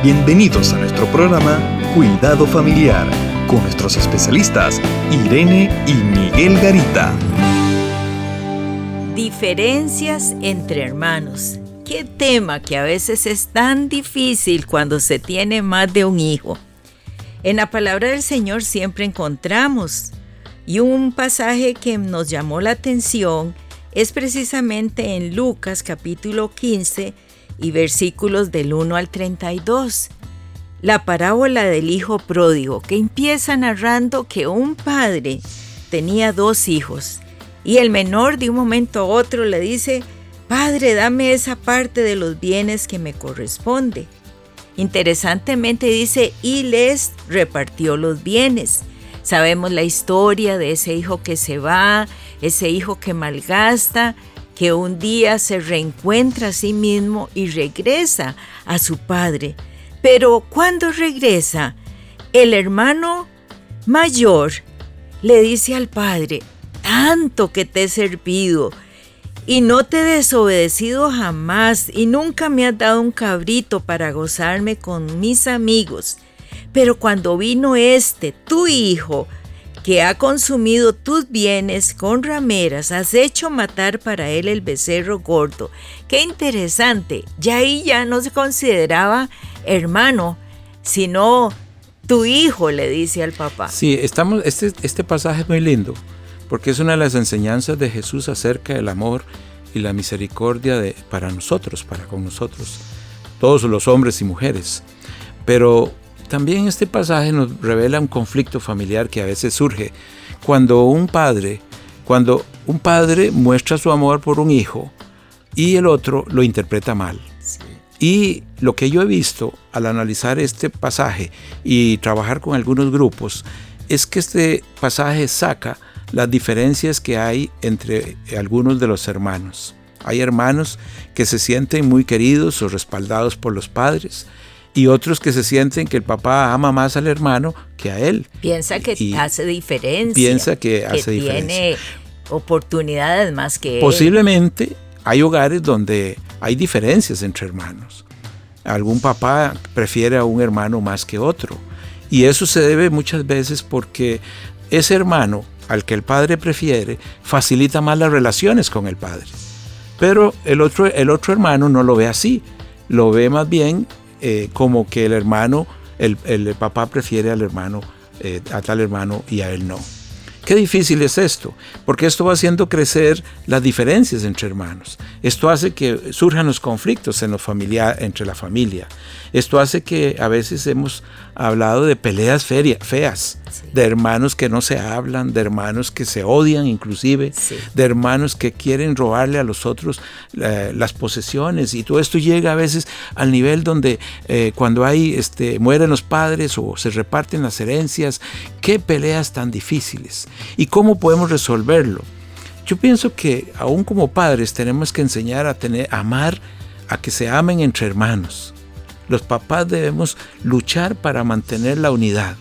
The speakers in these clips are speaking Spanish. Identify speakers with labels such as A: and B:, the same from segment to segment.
A: Bienvenidos a nuestro programa Cuidado Familiar con nuestros especialistas Irene y Miguel Garita.
B: Diferencias entre hermanos. Qué tema que a veces es tan difícil cuando se tiene más de un hijo. En la palabra del Señor siempre encontramos y un pasaje que nos llamó la atención es precisamente en Lucas capítulo 15 y versículos del 1 al 32. La parábola del hijo pródigo, que empieza narrando que un padre tenía dos hijos y el menor de un momento a otro le dice, Padre, dame esa parte de los bienes que me corresponde. Interesantemente dice, y les repartió los bienes. Sabemos la historia de ese hijo que se va, ese hijo que malgasta, que un día se reencuentra a sí mismo y regresa a su padre. Pero cuando regresa, el hermano mayor le dice al padre, tanto que te he servido y no te he desobedecido jamás y nunca me has dado un cabrito para gozarme con mis amigos. Pero cuando vino este, tu hijo, que ha consumido tus bienes con rameras, has hecho matar para él el becerro gordo. Qué interesante, ya ahí ya no se consideraba hermano, sino tu hijo, le dice al papá.
C: Sí, estamos, este, este pasaje es muy lindo, porque es una de las enseñanzas de Jesús acerca del amor y la misericordia de, para nosotros, para con nosotros, todos los hombres y mujeres. Pero también este pasaje nos revela un conflicto familiar que a veces surge cuando un padre, cuando un padre muestra su amor por un hijo y el otro lo interpreta mal. Y lo que yo he visto al analizar este pasaje y trabajar con algunos grupos es que este pasaje saca las diferencias que hay entre algunos de los hermanos. Hay hermanos que se sienten muy queridos o respaldados por los padres y otros que se sienten que el papá ama más al hermano que a él.
B: Piensa que hace diferencia.
C: Piensa que, hace
B: diferencia. Tiene oportunidades más que
C: Posiblemente hay hogares donde hay diferencias entre hermanos. Algún papá prefiere a un hermano más que otro. Y eso se debe muchas veces porque ese hermano al que el padre prefiere facilita más las relaciones con el padre. Pero el otro, el otro hermano no lo ve así. Lo ve más bien eh, como que el hermano, el, papá prefiere al hermano, eh, a tal hermano y a él no. Qué difícil es esto, porque esto va haciendo crecer las diferencias entre hermanos. Esto hace que surjan los conflictos en entre la familia. Esto hace que a veces hemos hablado de peleas feas, de hermanos que no se hablan, de hermanos que se odian inclusive, de hermanos que quieren robarle a los otros eh, las posesiones. Y todo esto llega a veces al nivel donde eh, cuando hay, este, mueren los padres o se reparten las herencias, qué peleas tan difíciles. ¿Y cómo podemos resolverlo? Yo pienso que aún como padres tenemos que enseñar a tener, amar, a que se amen entre hermanos. Los papás debemos luchar para mantener la unidad.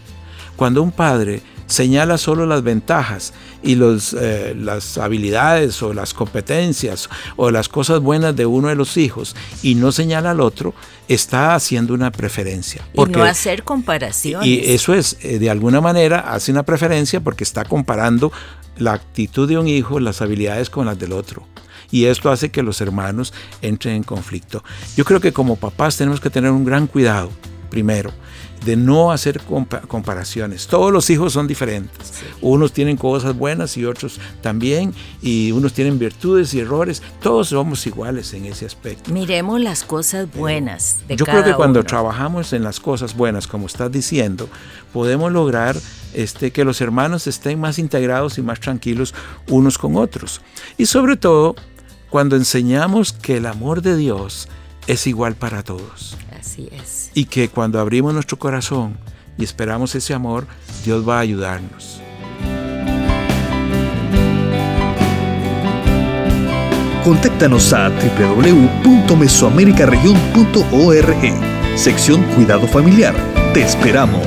C: Cuando un padre señala solo las ventajas y los, eh, las habilidades o las competencias o las cosas buenas de uno de los hijos y no señala al otro, está haciendo una preferencia.
B: Porque, y no hacer comparaciones.
C: Y eso es, eh, de alguna manera, hace una preferencia porque está comparando la actitud de un hijo, las habilidades con las del otro. Y esto hace que los hermanos entren en conflicto. Yo creo que como papás tenemos que tener un gran cuidado, primero, de no hacer comparaciones. Todos los hijos son diferentes. Unos tienen cosas buenas y otros también, y unos tienen virtudes y errores. Todos somos iguales en ese aspecto.
B: Miremos las cosas buenas. De
C: Yo creo que cuando trabajamos en las cosas buenas, como estás diciendo, podemos lograr este, que los hermanos estén más integrados y más tranquilos unos con otros. Y sobre todo, cuando enseñamos que el amor de Dios es igual para todos.
B: Así es.
C: Y que cuando abrimos nuestro corazón y esperamos ese amor, Dios va a ayudarnos.
A: Contáctanos a www.mesoamericaregion.org, sección Cuidado Familiar. Te esperamos.